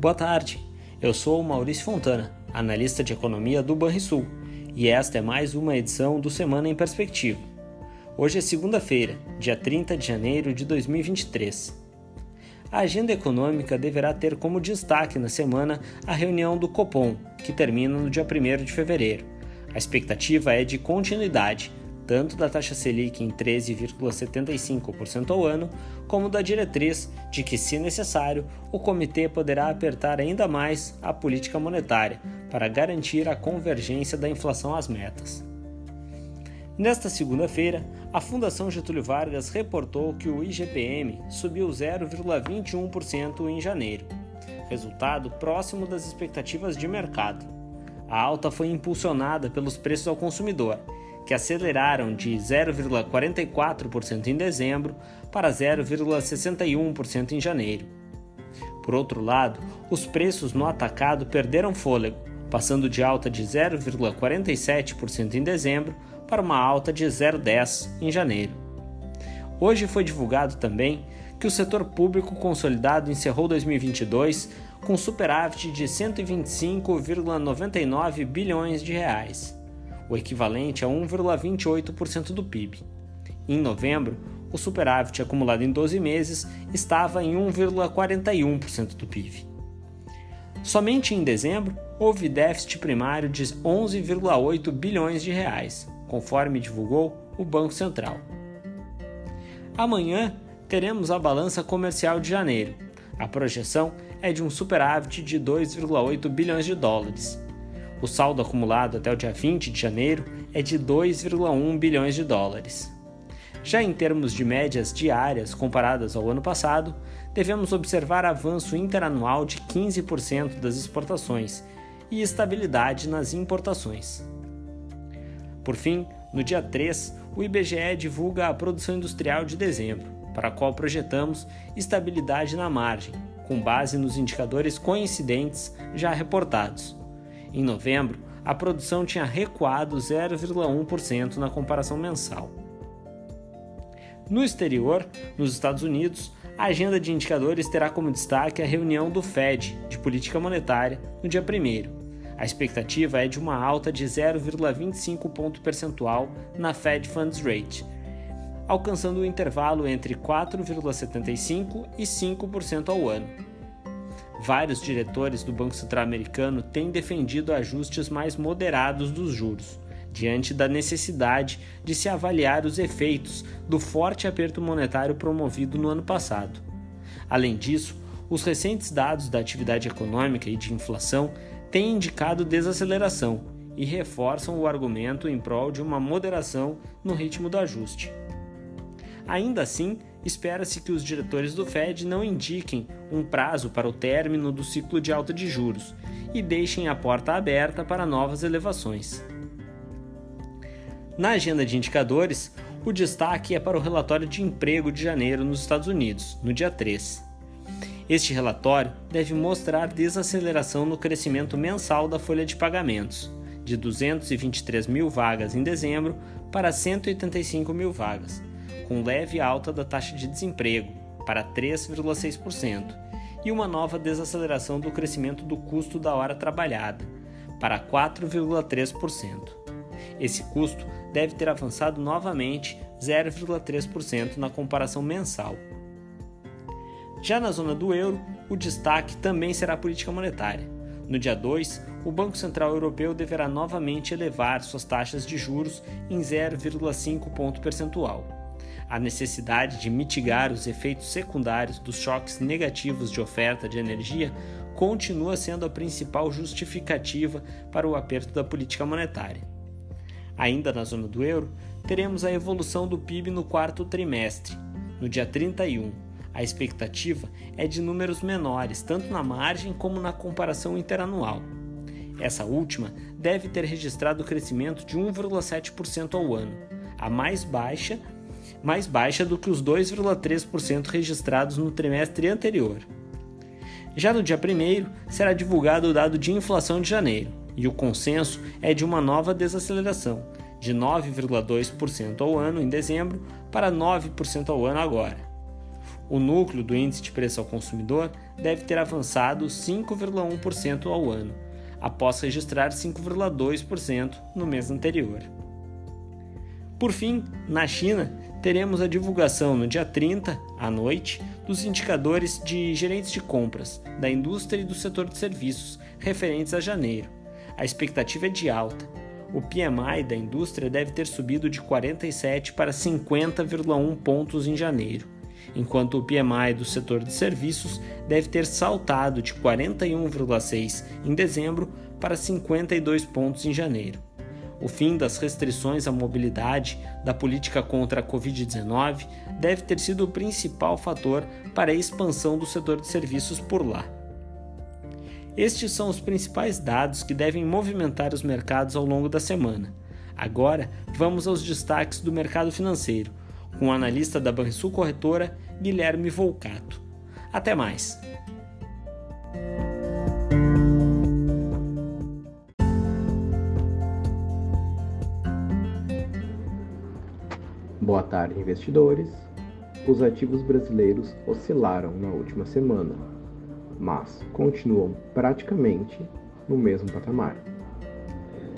Boa tarde, eu sou Maurício Fontana, analista de economia do Banrisul, e esta é mais uma edição do Semana em Perspectiva. Hoje é segunda-feira, dia 30 de janeiro de 2023. A agenda econômica deverá ter como destaque na semana a reunião do Copom, que termina no dia 1 de fevereiro. A expectativa é de continuidade tanto da taxa Selic em 13,75% ao ano, como da diretriz de que, se necessário, o comitê poderá apertar ainda mais a política monetária para garantir a convergência da inflação às metas. Nesta segunda-feira, a Fundação Getúlio Vargas reportou que o IGPM subiu 0,21% em janeiro, resultado próximo das expectativas de mercado. A alta foi impulsionada pelos preços ao consumidor que aceleraram de 0,44% em dezembro para 0,61% em janeiro. Por outro lado, os preços no atacado perderam fôlego, passando de alta de 0,47% em dezembro para uma alta de 0,10% em janeiro. Hoje foi divulgado também que o setor público consolidado encerrou 2022 com superávit de 125,99 bilhões de reais o equivalente a 1,28% do PIB. Em novembro, o superávit acumulado em 12 meses estava em 1,41% do PIB. Somente em dezembro houve déficit primário de 11,8 bilhões de reais, conforme divulgou o Banco Central. Amanhã teremos a balança comercial de janeiro. A projeção é de um superávit de 2,8 bilhões de dólares, o saldo acumulado até o dia 20 de janeiro é de 2,1 bilhões de dólares. Já em termos de médias diárias comparadas ao ano passado, devemos observar avanço interanual de 15% das exportações e estabilidade nas importações. Por fim, no dia 3, o IBGE divulga a produção industrial de dezembro, para a qual projetamos estabilidade na margem, com base nos indicadores coincidentes já reportados. Em novembro, a produção tinha recuado 0,1% na comparação mensal. No exterior, nos Estados Unidos, a agenda de indicadores terá como destaque a reunião do Fed de política monetária no dia 1. A expectativa é de uma alta de 0,25 ponto percentual na Fed Funds Rate, alcançando o intervalo entre 4,75% e 5% ao ano. Vários diretores do Banco Central americano têm defendido ajustes mais moderados dos juros, diante da necessidade de se avaliar os efeitos do forte aperto monetário promovido no ano passado. Além disso, os recentes dados da atividade econômica e de inflação têm indicado desaceleração e reforçam o argumento em prol de uma moderação no ritmo do ajuste. Ainda assim, espera-se que os diretores do Fed não indiquem um prazo para o término do ciclo de alta de juros e deixem a porta aberta para novas elevações. Na agenda de indicadores, o destaque é para o relatório de emprego de janeiro nos Estados Unidos, no dia 3. Este relatório deve mostrar desaceleração no crescimento mensal da folha de pagamentos, de 223 mil vagas em dezembro para 185 mil vagas, com leve alta da taxa de desemprego para 3,6% e uma nova desaceleração do crescimento do custo da hora trabalhada para 4,3%. Esse custo deve ter avançado novamente 0,3% na comparação mensal. Já na zona do euro, o destaque também será a política monetária. No dia 2, o Banco Central Europeu deverá novamente elevar suas taxas de juros em 0,5 ponto percentual a necessidade de mitigar os efeitos secundários dos choques negativos de oferta de energia continua sendo a principal justificativa para o aperto da política monetária. Ainda na zona do euro, teremos a evolução do PIB no quarto trimestre, no dia 31. A expectativa é de números menores, tanto na margem como na comparação interanual. Essa última deve ter registrado crescimento de 1,7% ao ano, a mais baixa mais baixa do que os 2,3% registrados no trimestre anterior. Já no dia 1 será divulgado o dado de inflação de janeiro, e o consenso é de uma nova desaceleração, de 9,2% ao ano em dezembro para 9% ao ano agora. O núcleo do índice de preço ao consumidor deve ter avançado 5,1% ao ano, após registrar 5,2% no mês anterior. Por fim, na China, teremos a divulgação no dia 30, à noite, dos indicadores de gerentes de compras da indústria e do setor de serviços referentes a janeiro. A expectativa é de alta. O PMI da indústria deve ter subido de 47 para 50,1 pontos em janeiro, enquanto o PMI do setor de serviços deve ter saltado de 41,6 em dezembro para 52 pontos em janeiro. O fim das restrições à mobilidade da política contra a Covid-19 deve ter sido o principal fator para a expansão do setor de serviços por lá. Estes são os principais dados que devem movimentar os mercados ao longo da semana. Agora, vamos aos destaques do mercado financeiro, com o analista da Banrisul Corretora, Guilherme Volcato. Até mais! Boa tarde, investidores. Os ativos brasileiros oscilaram na última semana, mas continuam praticamente no mesmo patamar.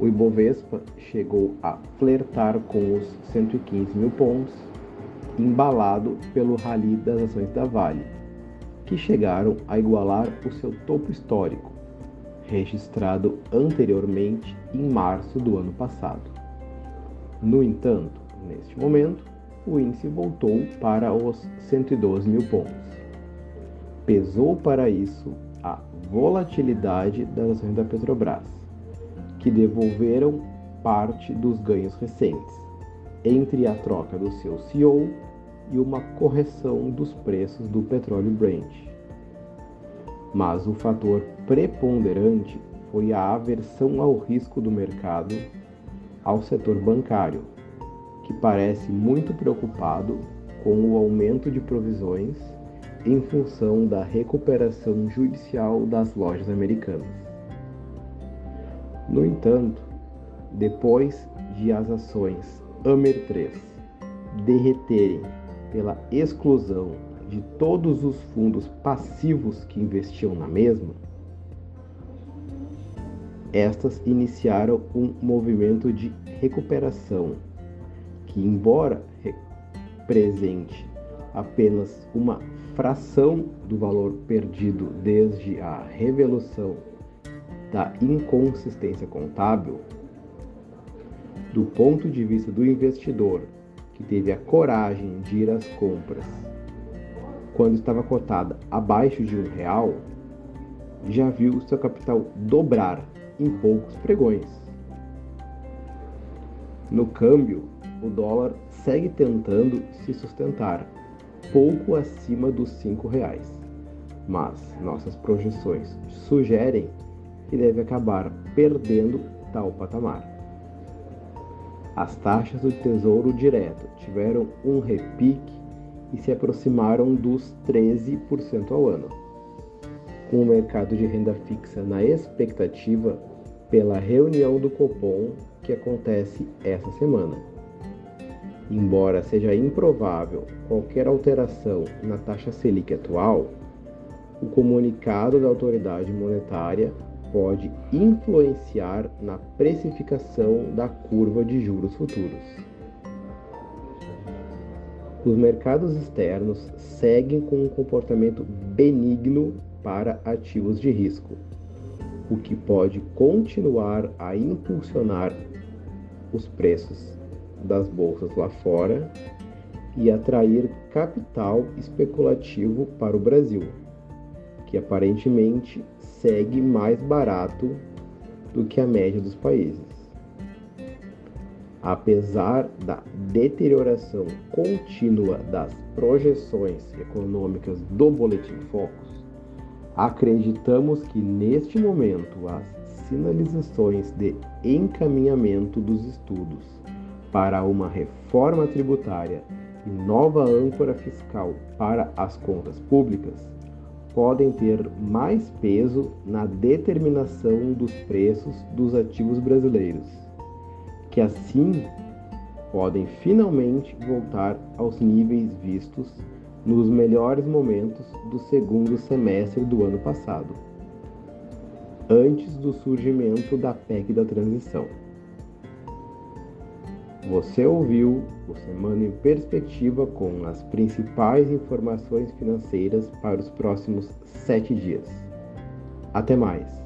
O Ibovespa chegou a flertar com os 115 mil pontos, embalado pelo rally das ações da Vale, que chegaram a igualar o seu topo histórico, registrado anteriormente em março do ano passado. No entanto, Neste momento, o índice voltou para os 112 mil pontos. Pesou para isso a volatilidade das ações da Petrobras, que devolveram parte dos ganhos recentes, entre a troca do seu CEO e uma correção dos preços do petróleo Brent. Mas o fator preponderante foi a aversão ao risco do mercado ao setor bancário, que parece muito preocupado com o aumento de provisões em função da recuperação judicial das lojas americanas. No entanto, depois de as ações Amer 3 derreterem pela exclusão de todos os fundos passivos que investiam na mesma, estas iniciaram um movimento de recuperação que, embora represente apenas uma fração do valor perdido desde a revolução da inconsistência contábil, do ponto de vista do investidor que teve a coragem de ir às compras quando estava cotada abaixo de um real, já viu seu capital dobrar em poucos pregões. No câmbio, o dólar segue tentando se sustentar, pouco acima dos cinco reais. Mas nossas projeções sugerem que deve acabar perdendo tal patamar. As taxas do Tesouro Direto tiveram um repique e se aproximaram dos 13% ao ano. Com o mercado de renda fixa na expectativa pela reunião do Copom que acontece essa semana. Embora seja improvável qualquer alteração na taxa Selic atual, o comunicado da autoridade monetária pode influenciar na precificação da curva de juros futuros. Os mercados externos seguem com um comportamento benigno para ativos de risco, o que pode continuar a impulsionar os preços das bolsas lá fora e atrair capital especulativo para o Brasil, que aparentemente segue mais barato do que a média dos países. Apesar da deterioração contínua das projeções econômicas do Boletim Focus, acreditamos que neste momento as sinalizações de encaminhamento dos estudos para uma reforma tributária e nova âncora fiscal para as contas públicas podem ter mais peso na determinação dos preços dos ativos brasileiros, que assim podem finalmente voltar aos níveis vistos nos melhores momentos do segundo semestre do ano passado, antes do surgimento da PEC da transição. Você ouviu o Semana em Perspectiva com as principais informações financeiras para os próximos sete dias. Até mais!